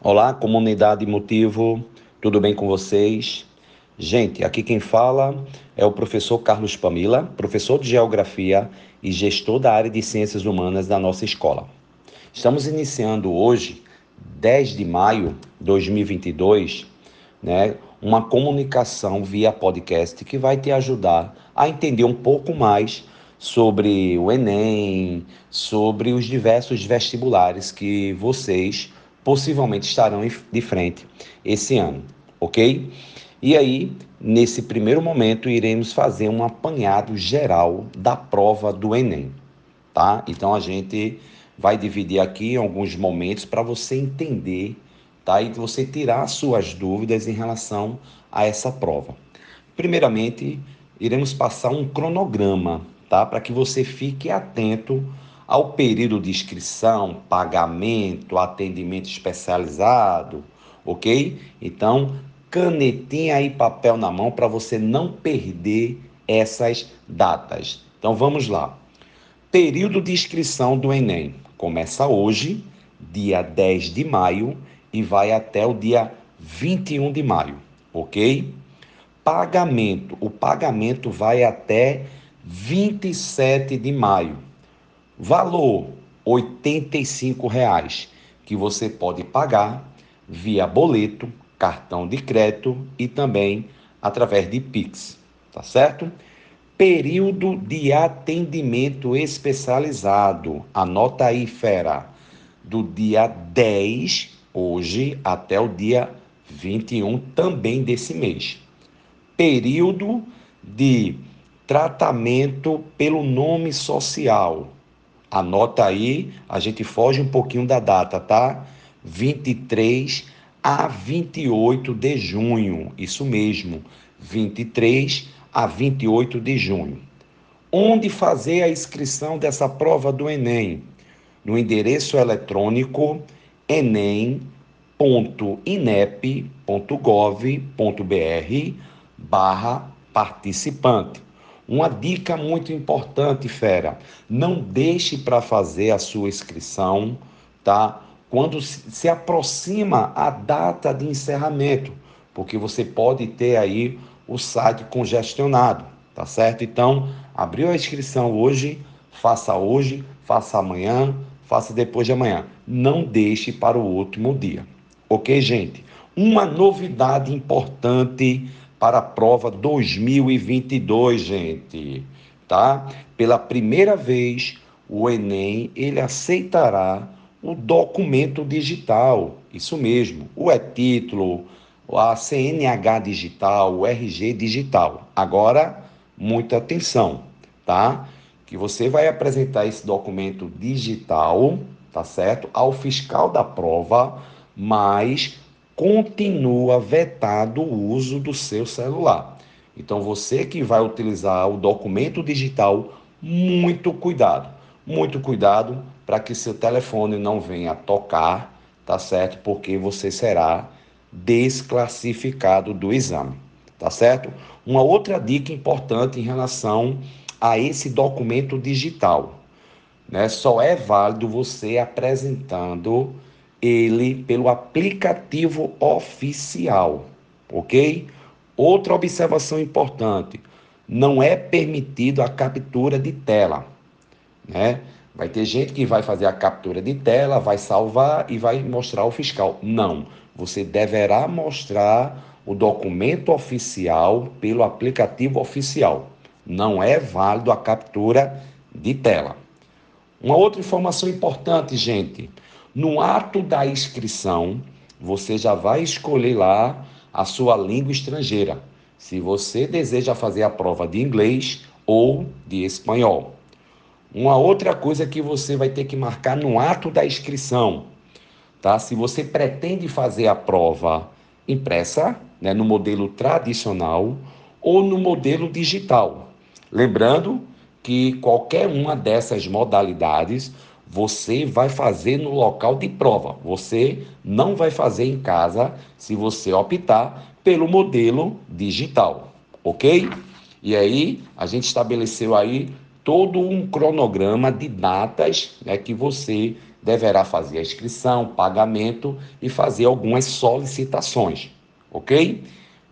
Olá, comunidade Motivo, tudo bem com vocês? Gente, aqui quem fala é o professor Carlos Pamila, professor de Geografia e gestor da área de Ciências Humanas da nossa escola. Estamos iniciando hoje, 10 de maio de 2022, né, uma comunicação via podcast que vai te ajudar a entender um pouco mais sobre o Enem, sobre os diversos vestibulares que vocês possivelmente estarão de frente esse ano, ok? E aí, nesse primeiro momento, iremos fazer um apanhado geral da prova do Enem, tá? Então a gente vai dividir aqui alguns momentos para você entender, tá? E você tirar suas dúvidas em relação a essa prova. Primeiramente, iremos passar um cronograma, tá? Para que você fique atento ao período de inscrição, pagamento, atendimento especializado, ok? Então, canetinha e papel na mão para você não perder essas datas. Então, vamos lá. Período de inscrição do Enem começa hoje, dia 10 de maio, e vai até o dia 21 de maio, ok? Pagamento: o pagamento vai até 27 de maio Valor R$ 85,00 que você pode pagar via boleto, cartão de crédito e também através de Pix, tá certo? Período de atendimento especializado. Anota aí, fera. Do dia 10, hoje, até o dia 21 também desse mês. Período de tratamento pelo nome social Anota aí, a gente foge um pouquinho da data, tá? 23 a 28 de junho. Isso mesmo, 23 a 28 de junho. Onde fazer a inscrição dessa prova do Enem? No endereço eletrônico enem.inep.gov.br barra participante. Uma dica muito importante, fera, não deixe para fazer a sua inscrição, tá? Quando se aproxima a data de encerramento, porque você pode ter aí o site congestionado, tá certo? Então, abriu a inscrição hoje, faça hoje, faça amanhã, faça depois de amanhã. Não deixe para o último dia. OK, gente? Uma novidade importante para a prova 2022, gente, tá? Pela primeira vez, o Enem ele aceitará o documento digital, isso mesmo, o e-título, a CNH digital, o RG digital. Agora, muita atenção, tá? Que você vai apresentar esse documento digital, tá certo? Ao fiscal da prova, mas continua vetado o uso do seu celular. Então, você que vai utilizar o documento digital, muito cuidado, muito cuidado para que seu telefone não venha tocar, tá certo? Porque você será desclassificado do exame, tá certo? Uma outra dica importante em relação a esse documento digital, né? Só é válido você apresentando ele pelo aplicativo oficial, ok? Outra observação importante: não é permitido a captura de tela, né? Vai ter gente que vai fazer a captura de tela, vai salvar e vai mostrar ao fiscal. Não, você deverá mostrar o documento oficial pelo aplicativo oficial. Não é válido a captura de tela. Uma outra informação importante, gente. No ato da inscrição, você já vai escolher lá a sua língua estrangeira. Se você deseja fazer a prova de inglês ou de espanhol. Uma outra coisa que você vai ter que marcar no ato da inscrição, tá? Se você pretende fazer a prova impressa, né, no modelo tradicional ou no modelo digital. Lembrando que qualquer uma dessas modalidades você vai fazer no local de prova. Você não vai fazer em casa se você optar pelo modelo digital, ok? E aí a gente estabeleceu aí todo um cronograma de datas né, que você deverá fazer a inscrição, pagamento e fazer algumas solicitações, ok?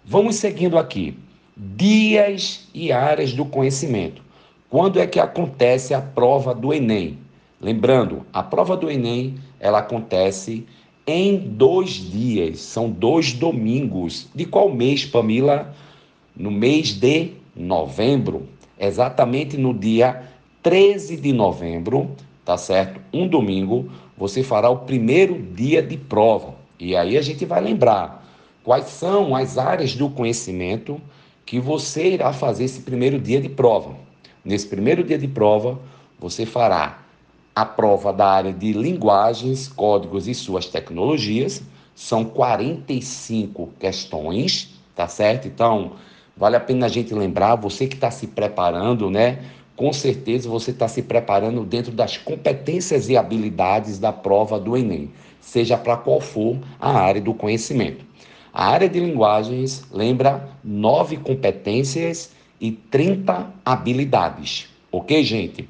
Vamos seguindo aqui. Dias e áreas do conhecimento. Quando é que acontece a prova do Enem? Lembrando, a prova do Enem ela acontece em dois dias, são dois domingos. De qual mês, Pamila? No mês de novembro, exatamente no dia 13 de novembro, tá certo? Um domingo, você fará o primeiro dia de prova. E aí a gente vai lembrar quais são as áreas do conhecimento que você irá fazer esse primeiro dia de prova. Nesse primeiro dia de prova, você fará a prova da área de linguagens, códigos e suas tecnologias. São 45 questões, tá certo? Então, vale a pena a gente lembrar, você que está se preparando, né? Com certeza você está se preparando dentro das competências e habilidades da prova do Enem, seja para qual for a área do conhecimento. A área de linguagens lembra nove competências e 30 habilidades. Ok, gente?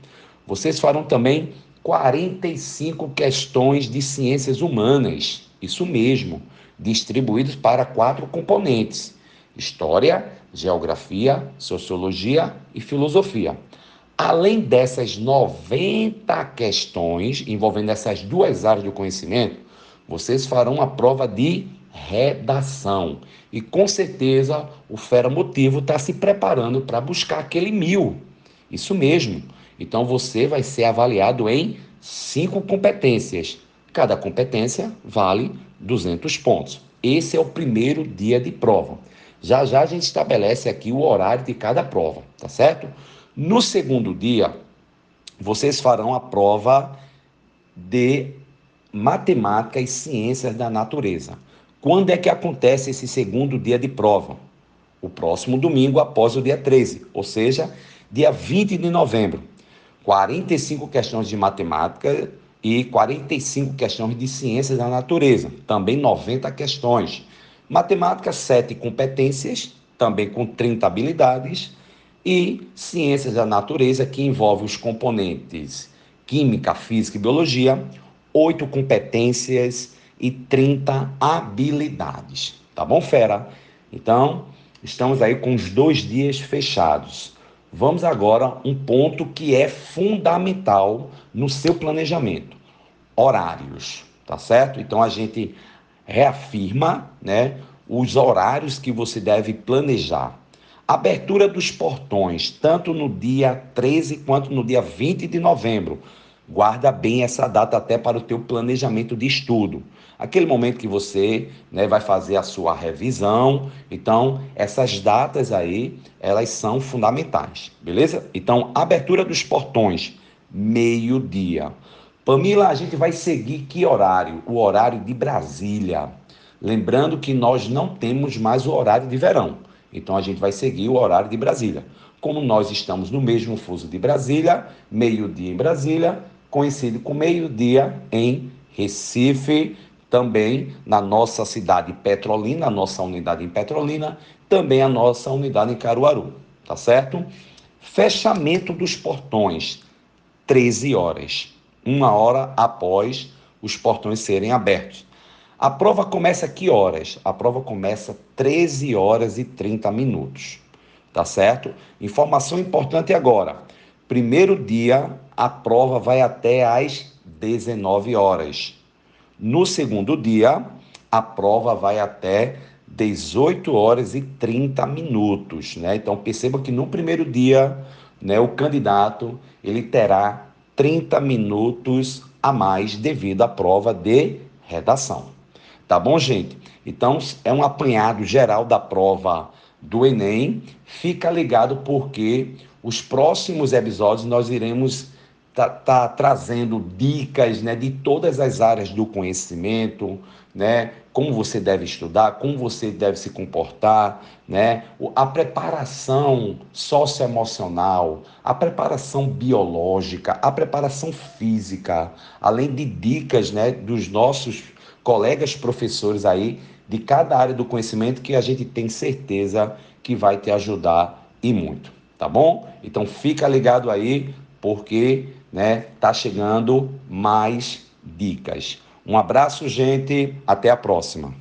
Vocês farão também 45 questões de ciências humanas, isso mesmo, distribuídos para quatro componentes: história, geografia, sociologia e filosofia. Além dessas 90 questões envolvendo essas duas áreas do conhecimento, vocês farão a prova de redação. E com certeza o Fera Motivo está se preparando para buscar aquele mil. Isso mesmo. Então você vai ser avaliado em cinco competências. Cada competência vale 200 pontos. Esse é o primeiro dia de prova. Já já a gente estabelece aqui o horário de cada prova, tá certo? No segundo dia, vocês farão a prova de matemática e ciências da natureza. Quando é que acontece esse segundo dia de prova? O próximo domingo após o dia 13, ou seja, dia 20 de novembro. 45 questões de matemática e 45 questões de ciências da natureza, também 90 questões. Matemática, 7 competências, também com 30 habilidades, e ciências da natureza, que envolve os componentes química, física e biologia, 8 competências e 30 habilidades. Tá bom, fera? Então, estamos aí com os dois dias fechados. Vamos agora um ponto que é fundamental no seu planejamento: horários, tá certo? Então a gente reafirma, né, os horários que você deve planejar. Abertura dos portões, tanto no dia 13 quanto no dia 20 de novembro. Guarda bem essa data até para o teu planejamento de estudo. Aquele momento que você né, vai fazer a sua revisão. Então, essas datas aí, elas são fundamentais, beleza? Então, abertura dos portões, meio-dia. Pamila, a gente vai seguir que horário? O horário de Brasília. Lembrando que nós não temos mais o horário de verão. Então, a gente vai seguir o horário de Brasília. Como nós estamos no mesmo fuso de Brasília, meio-dia em Brasília, coincide com meio-dia em Recife, também na nossa cidade Petrolina, a nossa unidade em Petrolina, também a nossa unidade em Caruaru, tá certo? Fechamento dos portões, 13 horas, uma hora após os portões serem abertos. A prova começa que horas? A prova começa 13 horas e 30 minutos, tá certo? Informação importante agora. Primeiro dia, a prova vai até às 19 horas. No segundo dia, a prova vai até 18 horas e 30 minutos, né? Então perceba que no primeiro dia, né, o candidato ele terá 30 minutos a mais devido à prova de redação. Tá bom, gente? Então é um apanhado geral da prova do Enem. Fica ligado porque os próximos episódios nós iremos tá, tá trazendo dicas né, de todas as áreas do conhecimento, né, como você deve estudar, como você deve se comportar, né, a preparação socioemocional, a preparação biológica, a preparação física, além de dicas né, dos nossos colegas professores aí de cada área do conhecimento que a gente tem certeza que vai te ajudar e muito tá bom? Então fica ligado aí, porque né, tá chegando mais dicas. Um abraço, gente. Até a próxima.